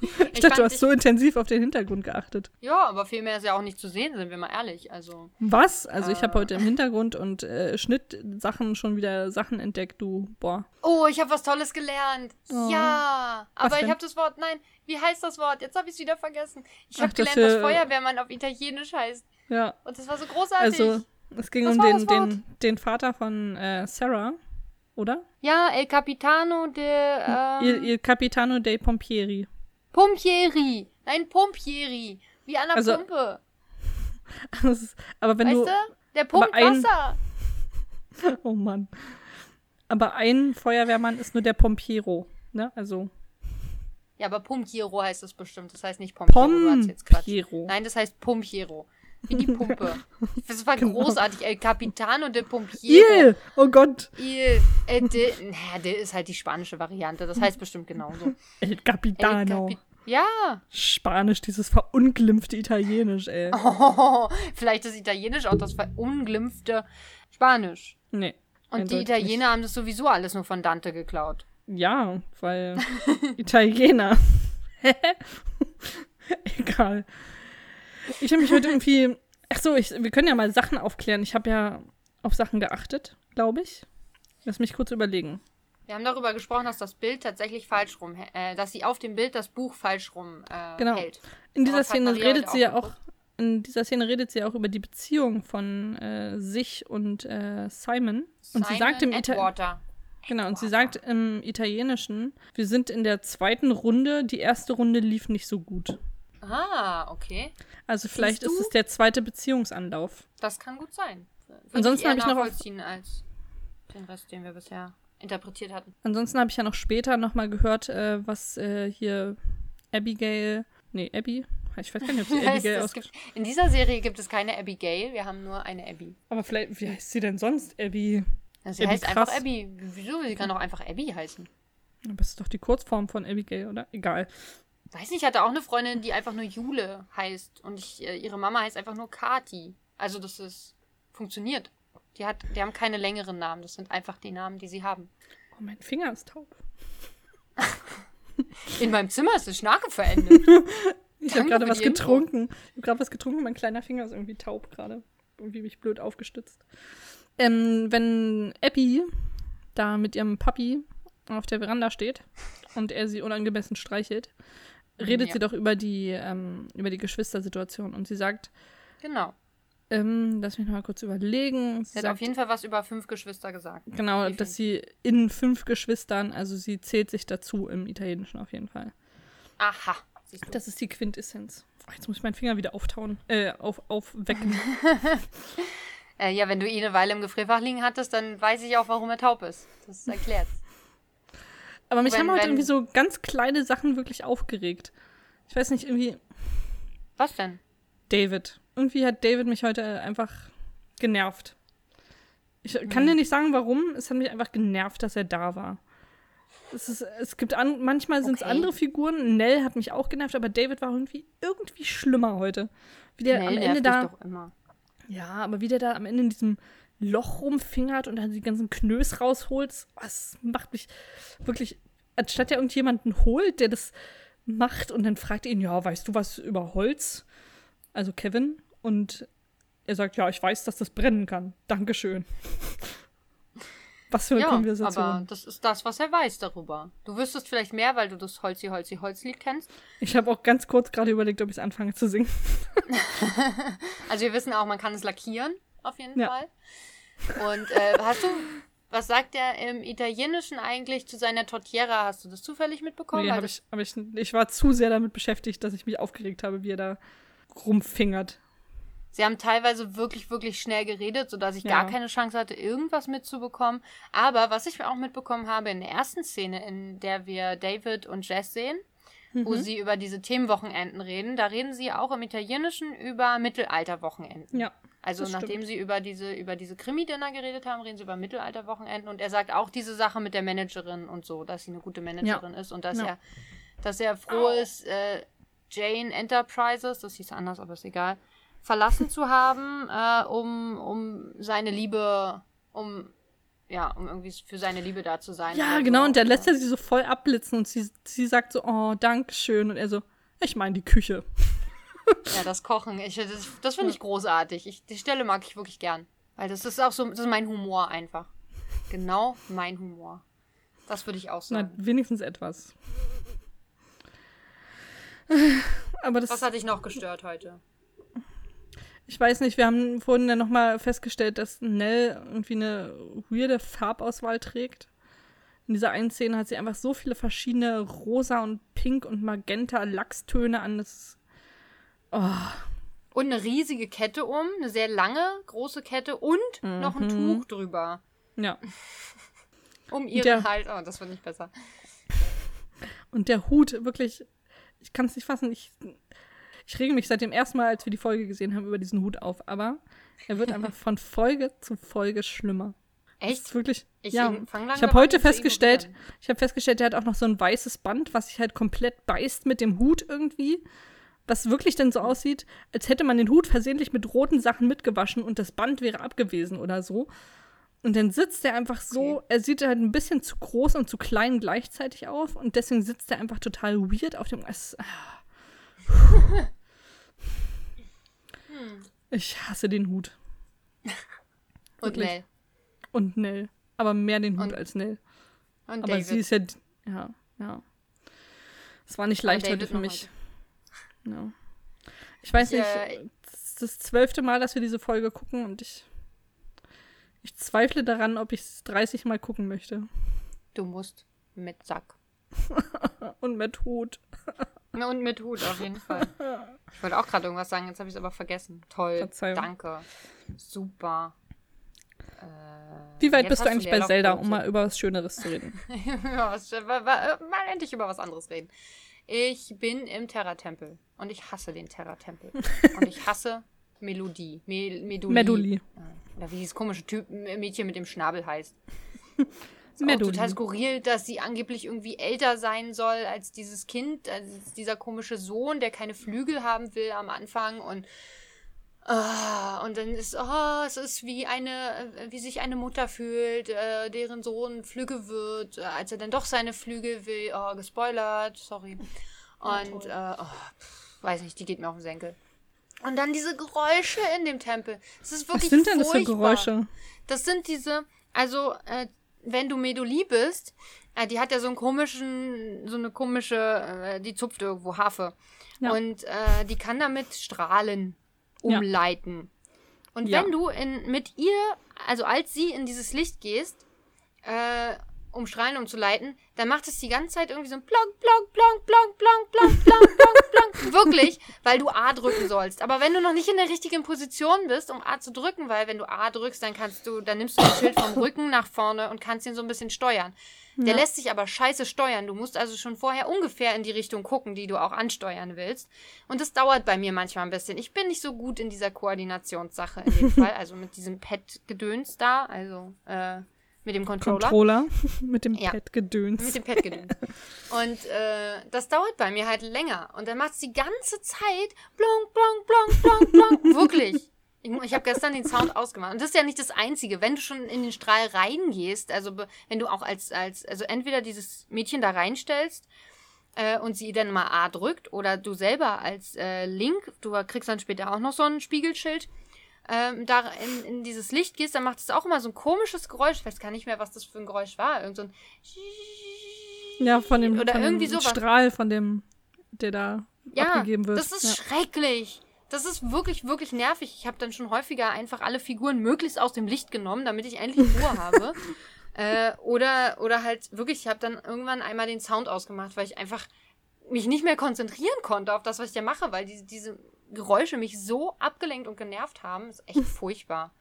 Ich, Ich dachte, du hast so intensiv auf den Hintergrund geachtet. Ja, aber viel mehr ist ja auch nicht zu sehen, sind wir mal ehrlich. Also, Was? Also ich habe Äh. heute im Hintergrund und äh, Schnittsachen schon wieder Sachen entdeckt, du. Boah. oh, ich habe was Tolles gelernt. Oh. Ja, Was aber ich habe das Wort, nein, wie heißt das Wort? Jetzt habe ich es wieder vergessen. Ich habe das gelernt, dass für- Feuerwehrmann auf Italienisch heißt. Ja. Und das war so großartig. Also es ging Was um den, das den, den Vater von äh, Sarah, oder? ja, El Capitano de ähm, Il, Il Capitano dei Pompieri. Pompieri. Nein, Pompieri. Wie an der Also, Pumpe. Ist- Aber wenn Weißt du. du? Der pumpt ein- Wasser. Oh Mann. Aber ein Feuerwehrmann ist nur der Pompiero. Ne? Also Ja, aber Pumpiero heißt das bestimmt. Das heißt nicht Pompiero. Pompiero. Nein, das heißt Pumpiero. Wie die Pumpe. Das war Genau. großartig. El Capitano de Pompiero. Il! Oh Gott. Il. Äh, de, naja, de ist halt die spanische Variante. Das heißt bestimmt genauso. El El Capitano. Capi ja. Spanisch, dieses verunglimpfte Italienisch, ey. Oh, vielleicht ist Italienisch auch das verunglimpfte Spanisch. Nee. Und die Italiener haben das sowieso alles nur von Dante geklaut. Nicht. Ja, weil Italiener. Egal. Ich habe mich heute irgendwie. Ach so, ich, wir können ja mal Sachen aufklären. Ich habe ja auf Sachen geachtet, glaube ich. Lass mich kurz überlegen. Wir haben darüber gesprochen, dass das Bild tatsächlich falsch rum, äh, dass sie auf dem Bild das Buch falsch rum äh, Genau. hält. In dieser Szene Maria redet sie ja auch. In dieser Szene redet sie auch über die Beziehung von äh, sich und äh, Simon. Und sie Simon sagt im Ita Atwater. Genau, und sie sagt im Italienischen, wir sind in der zweiten Runde, die erste Runde lief nicht so gut. Ah, okay. Also vielleicht ist es der zweite Beziehungsanlauf. Das kann gut sein. Würde Ansonsten habe ich noch auf- als den Rest, den wir bisher interpretiert hatten. Ansonsten habe ich ja noch später nochmal gehört, äh, was äh, hier Abigail, nee, Abby, ich weiß gar nicht, ob sie Abigail gibt, in dieser Serie gibt es keine Abigail, wir haben nur eine Abby. Aber vielleicht, wie heißt sie denn sonst, Abby? Ja, Sie Abby heißt krass. einfach Abby. Wieso? Sie kann auch einfach Abby heißen. Aber Das ist doch die Kurzform von Abigail, oder? Egal. Weiß nicht, ich hatte auch eine Freundin, die einfach nur Jule heißt. Und ich, äh, ihre Mama heißt einfach nur Kati. Also das ist. funktioniert. Die, hat, die haben keine längeren Namen. Das sind einfach die Namen, die sie haben. Oh, mein Finger ist taub. In meinem Zimmer ist eine Schnarke verendet. Ich habe gerade was getrunken. Ich habe gerade was getrunken, mein kleiner Finger ist irgendwie taub gerade. Irgendwie mich blöd aufgestützt. Ähm, wenn Abby da mit ihrem Papi auf der Veranda steht und er sie unangemessen streichelt, redet Ja. sie doch über die, ähm, über die Geschwistersituation und sie sagt, genau. ähm, lass mich noch mal kurz überlegen. Sie Sie hat sagt, auf jeden Fall was über fünf Geschwister gesagt. genau, Definitiv. dass sie in fünf Geschwistern, also sie zählt sich dazu im Italienischen auf jeden Fall. Aha. Das ist die Quintessenz. Oh, jetzt muss ich meinen Finger wieder auftauen, äh, auf, aufwecken. Äh, ja, wenn du ihn eine Weile im Gefrierfach liegen hattest, dann weiß ich auch, warum er taub ist. Das erklärt. Aber mich Wenn- haben heute wenn- irgendwie so ganz kleine Sachen wirklich aufgeregt. Ich weiß nicht, irgendwie Was denn? David. Irgendwie hat David mich heute einfach genervt. Ich Hm. kann dir nicht sagen, warum. Es hat mich einfach genervt, dass er da war. Es, ist, es gibt an, manchmal sind es Okay. andere Figuren. Nell hat mich auch genervt, aber David war irgendwie irgendwie schlimmer heute. Wie der Nell am Ende da. doch immer. Ja, aber wie der da am Ende in diesem Loch rumfingert und dann die ganzen Knös rausholt, was macht mich wirklich, anstatt er irgendjemanden holt, der das macht und dann fragt ihn, ja, weißt du was über Holz? Also Kevin. Und er sagt, ja, ich weiß, dass das brennen kann. Dankeschön. Was für eine ja, Konversation. aber das ist das, was er weiß darüber. Du wüsstest vielleicht mehr, weil du das Holzi, Holzi, Holzlied kennst. Ich habe auch ganz kurz gerade überlegt, ob ich es anfange zu singen. Also wir wissen auch, man kann es lackieren, auf jeden Ja. Fall. Und äh, hast du, was sagt er im Italienischen eigentlich zu seiner Tortiera? Hast du das zufällig mitbekommen? Nee, hab ich, hab ich, ich war zu sehr damit beschäftigt, dass ich mich aufgeregt habe, wie er da rumfingert. Sie haben teilweise wirklich, wirklich schnell geredet, sodass ich Ja. gar keine Chance hatte, irgendwas mitzubekommen. Aber was ich auch mitbekommen habe in der ersten Szene, in der wir David und Jess sehen, wo Mhm. sie über diese Themenwochenenden reden, da reden sie auch im Italienischen über Mittelalterwochenenden. Ja. Also das nachdem stimmt. sie über diese, über diese Krimi-Dinner geredet haben, reden sie über Mittelalterwochenenden und er sagt auch diese Sache mit der Managerin und so, dass sie eine gute Managerin ist und dass Ja. er, dass er froh ist, äh, Jane Enterprises, das hieß anders, aber ist egal, verlassen zu haben, äh, um, um seine Liebe, um ja, um irgendwie für seine Liebe da zu sein. Ja, genau, und der lässt ja sie so voll abblitzen und sie, sie sagt so, oh, Dankeschön. Und er so, ich meine die Küche. Ja, das Kochen, ich, das, das finde ich großartig. Ich, die Stelle mag ich wirklich gern. Weil das ist auch so, das ist mein Humor einfach. Genau mein Humor. Das würde ich auch Na, sagen. wenigstens etwas. Aber das, Was hat dich noch gestört heute? ich weiß nicht, wir haben vorhin dann nochmal festgestellt, dass Nell irgendwie eine weirde Farbauswahl trägt. In dieser einen Szene hat sie einfach so viele verschiedene rosa und pink und magenta Lachstöne an. Das oh, Und eine riesige Kette um, eine sehr lange, große Kette und noch ein Tuch drüber. ja. Um ihren Der- Hals. Oh, das wird nicht besser. Und der Hut, wirklich, ich kann es nicht fassen. Ich, ich rege mich seit dem ersten Mal, als wir die Folge gesehen haben, über diesen Hut auf. Aber er wird einfach von Folge zu Folge schlimmer. Echt? ist wirklich. Ich ja, ich habe heute festgestellt, ich habe festgestellt, der hat auch noch so ein weißes Band, was sich halt komplett beißt mit dem Hut irgendwie. Was wirklich dann so aussieht, als hätte man den Hut versehentlich mit roten Sachen mitgewaschen und das Band wäre abgewesen oder so. Und dann sitzt er einfach so, Okay. er sieht halt ein bisschen zu groß und zu klein gleichzeitig auf und deswegen sitzt er einfach total weird auf dem. Es, ah. Ich hasse den Hut. Und wirklich. Nell. Und Nell. Aber mehr den Hut Und als Nell. Und Aber David. sie ist ja. Ja, ja. Es war nicht leicht heute für mich. Ja. Ich weiß Ich, nicht, äh, das ist das zwölfte Mal, dass wir diese Folge gucken und ich. Ich zweifle daran, ob ich es 30 Mal gucken möchte. Du musst mit Sack. Und mit Hut. Und mit Hut auf jeden Fall. Ich wollte auch gerade irgendwas sagen, jetzt habe ich es aber vergessen. Toll. Verzeihung. Danke. Super. Äh, Wie weit bist du eigentlich bei Zelda, um mal über was Schöneres zu reden? Ja, mal endlich über was anderes reden. Ich bin im Terra-Tempel und ich hasse den Terra-Tempel. und ich hasse Melodie. Me Meduli. Meduli. Oder wie dieses komische typ Mädchen mit dem Schnabel heißt. Ist auch Meduli. total skurril, dass sie angeblich irgendwie älter sein soll als dieses Kind, als dieser komische Sohn, der keine Flügel haben will am Anfang und Ah, und dann ist, oh, es ist wie eine, äh, wie sich eine Mutter fühlt, äh, deren Sohn Flügge wird, äh, als er dann doch seine Flügel will. Oh, gespoilert, sorry. Und, äh, oh, pff, weiß nicht, die geht mir auf den Senkel. Und dann diese Geräusche in dem Tempel. Es ist Was wirklich sind denn das für furchtbar. Geräusche? Das sind diese, also, äh, wenn du Medoli bist, äh, die hat ja so einen komischen, so eine komische, die zupft irgendwo Harfe. Ja. Und die kann damit Strahlen Ja. umleiten. Und Ja. wenn du in, mit ihr, also als sie in dieses Licht gehst, äh, um Strahlen umzuleiten, dann macht es die ganze Zeit irgendwie so ein Plonk, Plonk, Plonk, Plonk, Plonk, Plonk, Plonk, Plonk, Plonk. Wirklich, weil du A drücken sollst. Aber wenn du noch nicht in der richtigen Position bist, um A zu drücken, weil wenn du A drückst, dann kannst du, dann nimmst du das Schild vom Rücken nach vorne und kannst ihn so ein bisschen steuern. Der lässt sich aber scheiße steuern. Du musst also schon vorher ungefähr in die Richtung gucken, die du auch ansteuern willst. Und das dauert bei mir manchmal ein bisschen. Ich bin nicht so gut in dieser Koordinationssache in dem Fall. Also mit diesem Pad-Gedöns da, also äh, mit dem Controller. Controller mit dem Ja. Pad-Gedöns. Mit dem Pad gedöns. Und äh, das dauert bei mir halt länger. Und dann macht es die ganze Zeit blonk, blonk, blonk, blonk, blonk. Wirklich. Ich, ich habe gestern den Sound ausgemacht. Und das ist ja nicht das Einzige. Wenn du schon in den Strahl reingehst, also wenn du auch als, als, also entweder dieses Mädchen da reinstellst äh, und sie dann mal A drückt oder du selber als äh, Link, du kriegst dann später auch noch so ein Spiegelschild, ähm, da in, in dieses Licht gehst, dann macht es auch immer so ein komisches Geräusch. Ich weiß gar nicht mehr, was das für ein Geräusch war. Irgend so ein Ja, von dem, Oder von irgendwie dem sowas. Strahl, von dem, der da ja, abgegeben wird. das ist ja. schrecklich. Das ist wirklich, wirklich nervig. Ich habe dann schon häufiger einfach alle Figuren möglichst aus dem Licht genommen, damit ich endlich Ruhe habe. Äh, oder, oder halt wirklich, ich habe dann irgendwann einmal den Sound ausgemacht, weil ich einfach mich nicht mehr konzentrieren konnte auf das, was ich da mache, weil diese, diese Geräusche mich so abgelenkt und genervt haben. ist echt furchtbar.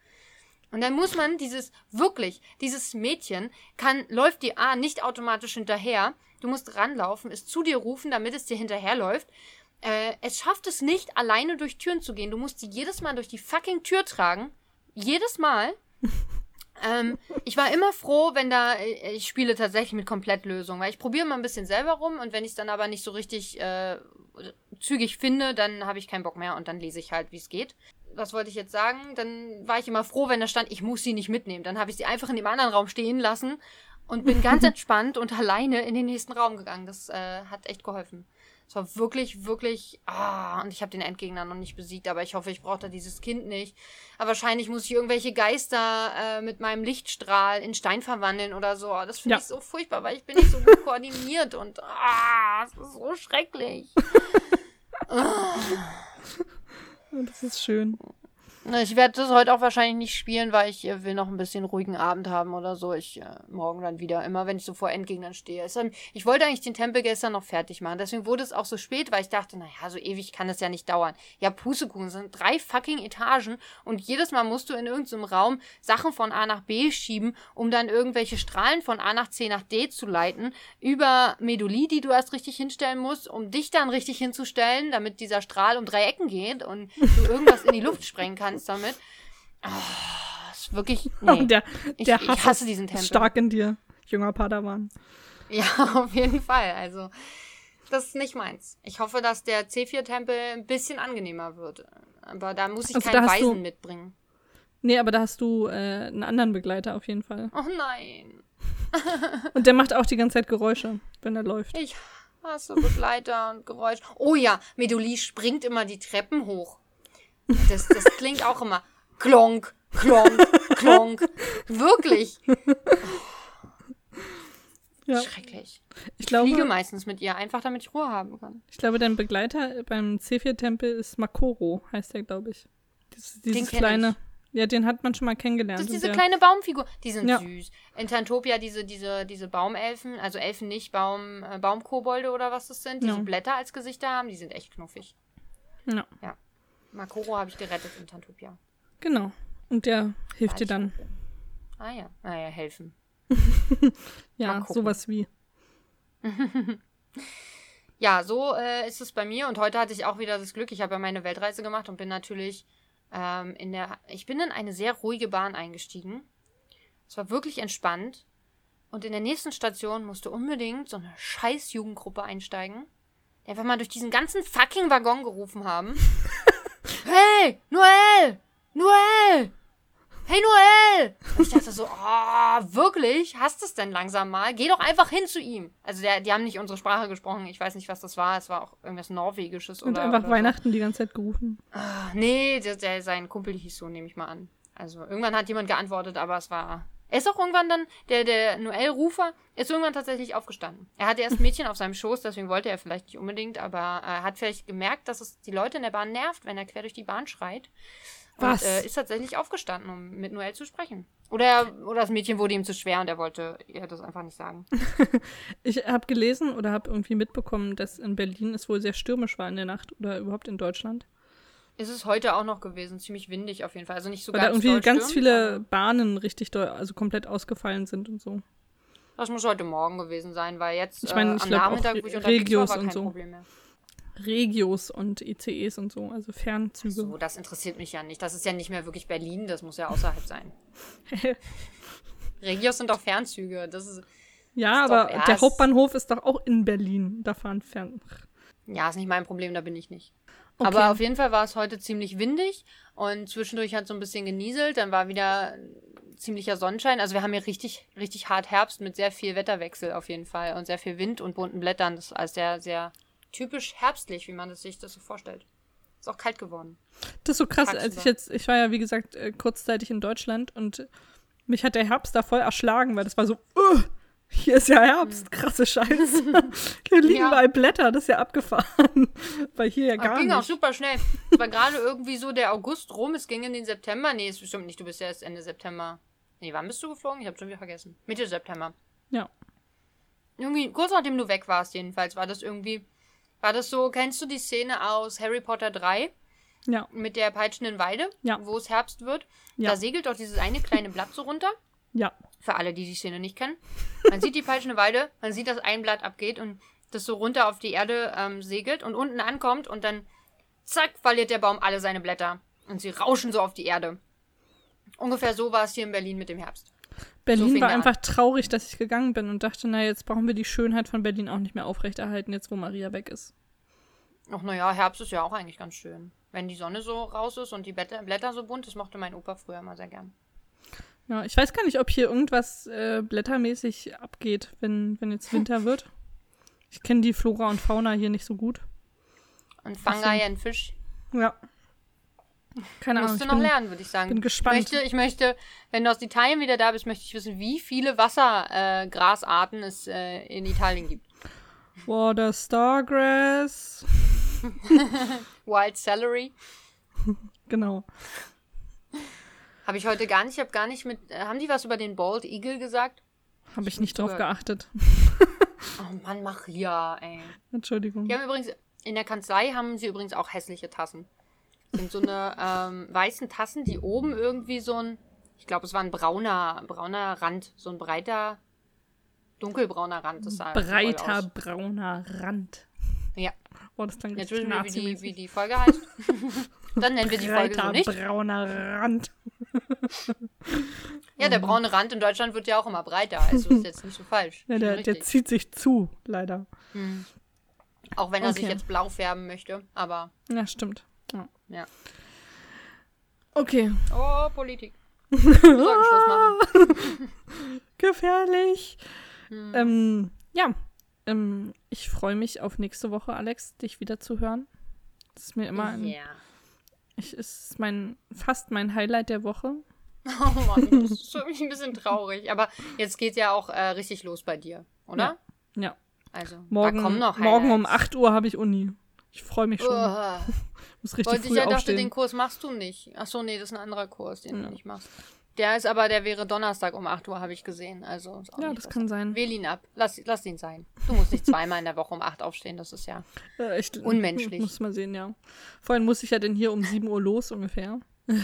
Und dann muss man dieses, wirklich, dieses Mädchen kann, läuft dir A nicht automatisch hinterher. Du musst ranlaufen, es zu dir rufen, damit es dir hinterherläuft. Äh, es schafft es nicht, alleine durch Türen zu gehen. Du musst sie jedes Mal durch die fucking Tür tragen. Jedes Mal. ähm, ich war immer froh, wenn da, äh, ich spiele tatsächlich mit Komplettlösung, weil ich probiere mal ein bisschen selber rum und wenn ich es dann aber nicht so richtig äh, zügig finde, dann habe ich keinen Bock mehr und dann lese ich halt, wie es geht. Was wollte ich jetzt sagen? Dann war ich immer froh, wenn da stand, ich muss sie nicht mitnehmen. Dann habe ich sie einfach in dem anderen Raum stehen lassen und bin ganz entspannt und alleine in den nächsten Raum gegangen. Das äh, hat echt geholfen. Es war wirklich, wirklich. Ah, und ich habe den Endgegner noch nicht besiegt, aber ich hoffe, ich brauche da dieses Kind nicht. Aber wahrscheinlich muss ich irgendwelche Geister äh, mit meinem Lichtstrahl in Stein verwandeln oder so. Das finde Ja. ich so furchtbar, weil ich bin nicht so gut koordiniert und ah, es ist so schrecklich. Das ist schön. Ich werde das heute auch wahrscheinlich nicht spielen, weil ich äh, will noch ein bisschen ruhigen Abend haben oder so. Ich äh, morgen dann wieder, immer wenn ich so vor Endgegnern stehe. Es, ähm, ich wollte eigentlich den Tempel gestern noch fertig machen. Deswegen wurde es auch so spät, weil ich dachte, naja, so ewig kann das ja nicht dauern. Ja, Pustekuchen, es sind drei fucking Etagen und jedes Mal musst du in irgendeinem Raum Sachen von A nach B schieben, um dann irgendwelche Strahlen von A nach C nach D zu leiten, über Meduli, die du erst richtig hinstellen musst, um dich dann richtig hinzustellen, damit dieser Strahl um drei Ecken geht und du irgendwas in die Luft sprengen kannst damit. Ah, ist wirklich. Nee. der ich, der ich Hass hasse diesen Tempel. stark in dir, junger Padawan. Ja, auf jeden Fall. Also, das ist nicht meins. Ich hoffe, dass der C4-Tempel ein bisschen angenehmer wird. Aber da muss ich Also keinen hast du- Weisen mitbringen. Nee, aber da hast du äh, einen anderen Begleiter auf jeden Fall. Oh nein. Und der macht auch die ganze Zeit Geräusche, wenn er läuft. Ich hasse Begleiter und Geräusch. Oh ja, Meduli springt immer die Treppen hoch. Das, das klingt auch immer klonk, klonk, klonk. Wirklich. Ja. Schrecklich. Ich Ich fliege glaube, meistens mit ihr, einfach damit ich Ruhe haben kann. ich glaube, dein Begleiter beim C4-Tempel ist Makoro, heißt der, glaube ich. Dieses, dieses kenn kleine. ich. Ja, den hat man schon mal kennengelernt. Das ist diese kleine Baumfigur. Die sind Ja. süß. In Tantopia diese, diese, diese Baumelfen, also Elfen nicht, Baum, äh, Baumkobolde oder was das sind, die Ja. so Blätter als Gesichter haben, die sind echt knuffig. Ja, Makoro habe ich gerettet in Tantopia. genau. Und der hilft War dir dann. gut bin. Ah ja, helfen. Ja, sowas wie. Ja, so äh, ist es bei mir und heute hatte ich auch wieder das Glück, ich habe ja meine Weltreise gemacht und bin natürlich ähm, in der, ich bin in eine sehr ruhige Bahn eingestiegen. Es war wirklich entspannt und in der nächsten Station musste unbedingt so eine scheiß Jugendgruppe einsteigen, die einfach mal durch diesen ganzen fucking Waggon gerufen haben. hey, Noel! Noel! Hey Noel! Und ich dachte so, oh, wirklich? Hast es denn langsam mal? Geh doch einfach hin zu ihm. Also der, die haben nicht unsere Sprache gesprochen. Ich weiß nicht, was das war. Es war auch irgendwas Norwegisches Und oder. einfach oder Weihnachten die ganze Zeit gerufen. So. Ah, nee, der, der, sein Kumpel hieß so, nehme ich mal an. Also irgendwann hat jemand geantwortet, aber es war. Er ist auch irgendwann dann, der, der Noel-Rufer ist irgendwann tatsächlich aufgestanden. Er hatte erst ein Mädchen auf seinem Schoß, deswegen wollte er vielleicht nicht unbedingt, aber er hat vielleicht gemerkt, dass es die Leute in der Bahn nervt, wenn er quer durch die Bahn schreit. Und Was? äh, ist tatsächlich aufgestanden, um mit Noel zu sprechen. Oder, er- oder das Mädchen wurde ihm zu schwer und er wollte ihr das einfach nicht sagen. Ich habe gelesen oder habe irgendwie mitbekommen, dass in Berlin es wohl sehr stürmisch war in der Nacht oder überhaupt in Deutschland. Ist es heute auch noch gewesen, ziemlich windig auf jeden Fall. Also nicht so Weil da ganz irgendwie doll ganz stürmt, viele aber Bahnen richtig doll, also komplett ausgefallen sind und so. Das muss heute Morgen gewesen sein, weil jetzt Ich meine, äh, ich am Nachmittag, wo ich unterwegs Regios war, war und kein so. Problem mehr. Regios und ICEs und so, also Fernzüge. So, das interessiert mich ja nicht. Das ist ja nicht mehr wirklich Berlin, das muss ja außerhalb sein. Regios sind doch Fernzüge. Das ist, ja, Ist doch- aber ja, der Hauptbahnhof ist doch auch in Berlin. Da fahren Fern. ja, ist nicht mein Problem, da bin ich nicht. Okay. Aber auf jeden Fall war es heute ziemlich windig und zwischendurch hat so ein bisschen genieselt. Dann war wieder ziemlicher Sonnenschein. Also wir haben hier richtig, richtig hart Herbst mit sehr viel Wetterwechsel auf jeden Fall und sehr viel Wind und bunten Blättern. Das ist alles sehr, sehr typisch herbstlich, wie man das sich das so vorstellt. Ist auch kalt geworden. Das ist so krass, als ich jetzt, ich war ja wie gesagt äh, kurzzeitig in Deutschland und mich hat der Herbst da voll erschlagen, weil das war so, uh, hier ist ja Herbst, krasse Scheiße. hier liegen Hm. Ja. überall Blätter, das ist ja abgefahren. weil hier ja Das gar ging auch nicht. super schnell. War gerade irgendwie so der August rum, es ging in den September. Nee, ist bestimmt nicht, du bist ja erst Ende September. Nee, wann bist du geflogen? Ich habe schon wieder vergessen. Mitte September. Ja. Irgendwie, kurz nachdem du weg warst, jedenfalls, war das irgendwie. War das so, kennst du die Szene aus Harry Potter 3 Ja, mit der peitschenden Weide, Ja. wo es Herbst wird? Ja. Da segelt doch dieses eine kleine Blatt so runter. Ja. Für alle, die die Szene nicht kennen. Man sieht die peitschende Weide, man sieht, dass ein Blatt abgeht und das so runter auf die Erde ähm, segelt und unten ankommt und dann zack, verliert der Baum alle seine Blätter. Und sie rauschen so auf die Erde. Ungefähr so war es hier in Berlin mit dem Herbst. Berlin fing war der an. einfach traurig, dass ich gegangen bin und dachte, na, jetzt brauchen wir die Schönheit von Berlin auch nicht mehr aufrechterhalten, jetzt wo Maria weg ist. Ach naja, Herbst ist ja auch eigentlich ganz schön. Wenn die Sonne so raus ist und die Blätter, Blätter so bunt, das mochte mein Opa früher immer sehr gern. Ja, ich weiß gar nicht, ob hier irgendwas äh, blättermäßig abgeht, wenn, wenn jetzt Winter wird. Ich kenne die Flora und Fauna hier nicht so gut. Und. Fungi und Fisch. Ja. Keine Ahnung. Musst du Ich noch bin, lernen, würde ich sagen. bin Ich gespannt. möchte, ich möchte, wenn du aus Italien wieder da bist, möchte ich wissen, wie viele Wassergrasarten äh, es äh, in Italien gibt. Water Stargrass. Wild Celery. Genau. Habe ich heute gar nicht, ich habe gar nicht mit. Äh, haben die was über den Bald Eagle gesagt? Habe ich nicht drauf Über- geachtet. Oh Mann, Maria, ey. Entschuldigung. Die haben übrigens, in der Kanzlei haben sie übrigens auch hässliche Tassen. Das sind so eine ähm, weißen Tassen, die oben irgendwie so ein, ich glaube, es war ein brauner, brauner Rand, so ein breiter, dunkelbrauner Rand. Das sah Breiter brauner Rand. Ja, Oh, das dann jetzt wissen wir, wie die, wie die Folge heißt. Dann nennen wir die Folge so Breiter nicht. brauner Rand. Ja, der braune Rand in Deutschland wird ja auch immer breiter, also ist jetzt nicht so falsch. Ja, der, der zieht sich zu, leider. Auch wenn er sich Okay. jetzt blau färben möchte, aber Ja, stimmt. Ja. ja. Okay. Oh, Politik. Wir sollten Schluss machen. Gefährlich. Hm. Ähm, ja. Ähm, ich freue mich auf nächste Woche, Alex, dich wieder zu hören. Das ist mir immer ein, Ja. Ich, ist mein, fast mein Highlight der Woche. Oh Mann, das ist für mich ein bisschen traurig. Aber jetzt geht ja auch äh, richtig los bei dir, oder? Ja. Also, Morgen, kommen noch morgen um Highlights. 8 Uhr habe ich Uni. Ich freue mich schon. Uah. Muss richtig Wollte ich früh ja dachte, aufstehen. den Kurs machst du nicht. Ach so, nee, das ist ein anderer Kurs, den Ja. du nicht machst. Der ist aber, der wäre Donnerstag um 8 Uhr, habe ich gesehen. Also, ist auch ja, das kann sein. Wähl ihn ab. Lass, lass ihn sein. Du musst nicht zweimal in der Woche um 8 aufstehen, das ist ja. Äh, ich, Unmenschlich. Muss mal sehen, ja. Vorhin muss ich ja denn hier um 7 Uhr los ungefähr.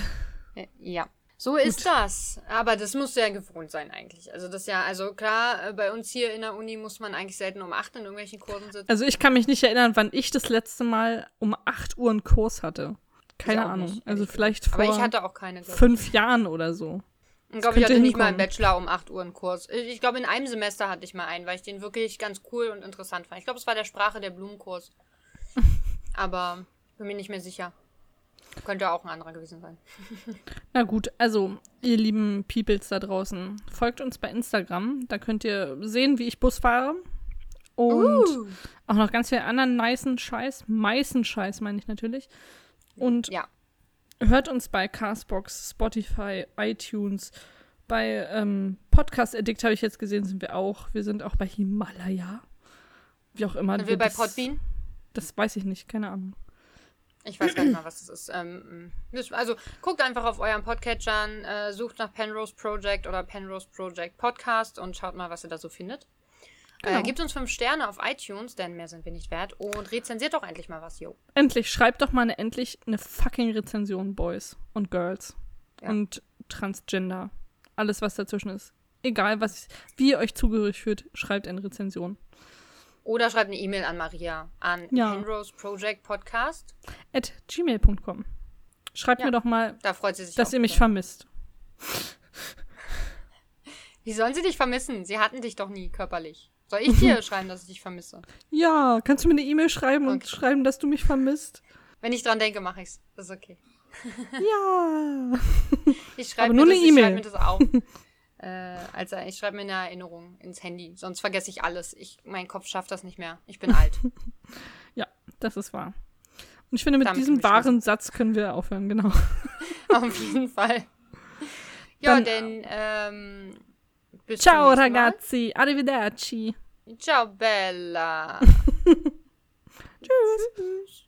Äh, Ja. So ist das. Aber das muss ja gewohnt sein eigentlich. Also das ja, also klar, äh, bei uns hier in der Uni muss man eigentlich selten um 8 in irgendwelchen Kursen sitzen. Also ich kann mich nicht erinnern, wann ich das letzte Mal um 8 Uhr einen Kurs hatte. Keine Ahnung. nicht, also vielleicht vor Aber ich hatte auch keine. glaub ich. fünf Jahren oder so. Ich glaube, ich hatte nicht mal hinkommen. Bachelor um 8 Uhr einen Kurs. Ich glaube, in einem Semester hatte ich mal einen, weil ich den wirklich ganz cool und interessant fand. Ich glaube, es war der Sprache der Blumenkurs. Aber bin mir nicht mehr sicher. Könnte auch ein anderer gewesen sein. Na gut, also ihr lieben Peoples da draußen, folgt uns bei Instagram. Da könnt ihr sehen, wie ich Bus fahre. Und Uh. auch noch ganz viel anderen nicen Scheiß. Meißen Scheiß meine ich natürlich. Und Ja. hört uns bei Castbox, Spotify, iTunes, bei ähm, Podcast Addict habe ich jetzt gesehen, sind wir auch. Wir sind auch bei Himalaya. Wie auch immer. Sind wir bei das, Podbean? Das weiß ich nicht, keine Ahnung. Ich weiß gar nicht mal, was das ist. Ähm, das- also guckt einfach auf euren Podcatchern, äh, sucht nach Penrose Project oder Penrose Project Podcast und schaut mal, was ihr da so findet. Genau. Äh, gebt uns fünf Sterne auf iTunes, denn mehr sind wir nicht wert. Und rezensiert doch endlich mal was, yo. Endlich, schreibt doch mal eine, endlich eine fucking Rezension, Boys und Girls. Ja. Und Transgender. Alles, was dazwischen ist. Egal, was, wie ihr euch zugehörig fühlt, schreibt eine Rezension. Oder schreibt eine E-Mail an Maria an Ja. Penrose Project Podcast. At gmail.com. Schreibt Ja. mir doch mal, Da freut sie sich dass ihr mich drüber. vermisst. Wie sollen sie dich vermissen? Sie hatten dich doch nie körperlich. Soll ich dir schreiben, dass ich dich vermisse? Ja, kannst du mir eine E-Mail schreiben und Okay. schreiben, dass du mich vermisst? Wenn ich dran denke, mache ich's. Das ist okay. Ja. Ich schreibe mir, das- eine ich schreib mir das auf. äh, also ich schreibe mir eine Erinnerung ins Handy. Sonst vergesse ich alles. Ich, mein Kopf schafft das nicht mehr. Ich bin alt. Ja, das ist wahr. Und ich finde, mit Damit diesem wahren Satz können wir aufhören, genau. Auf jeden Fall. Ja, Dann- denn ähm, bis Ciao, ragazzi. Arrivederci. Ciao, Bella. Tschüss. Tschüss.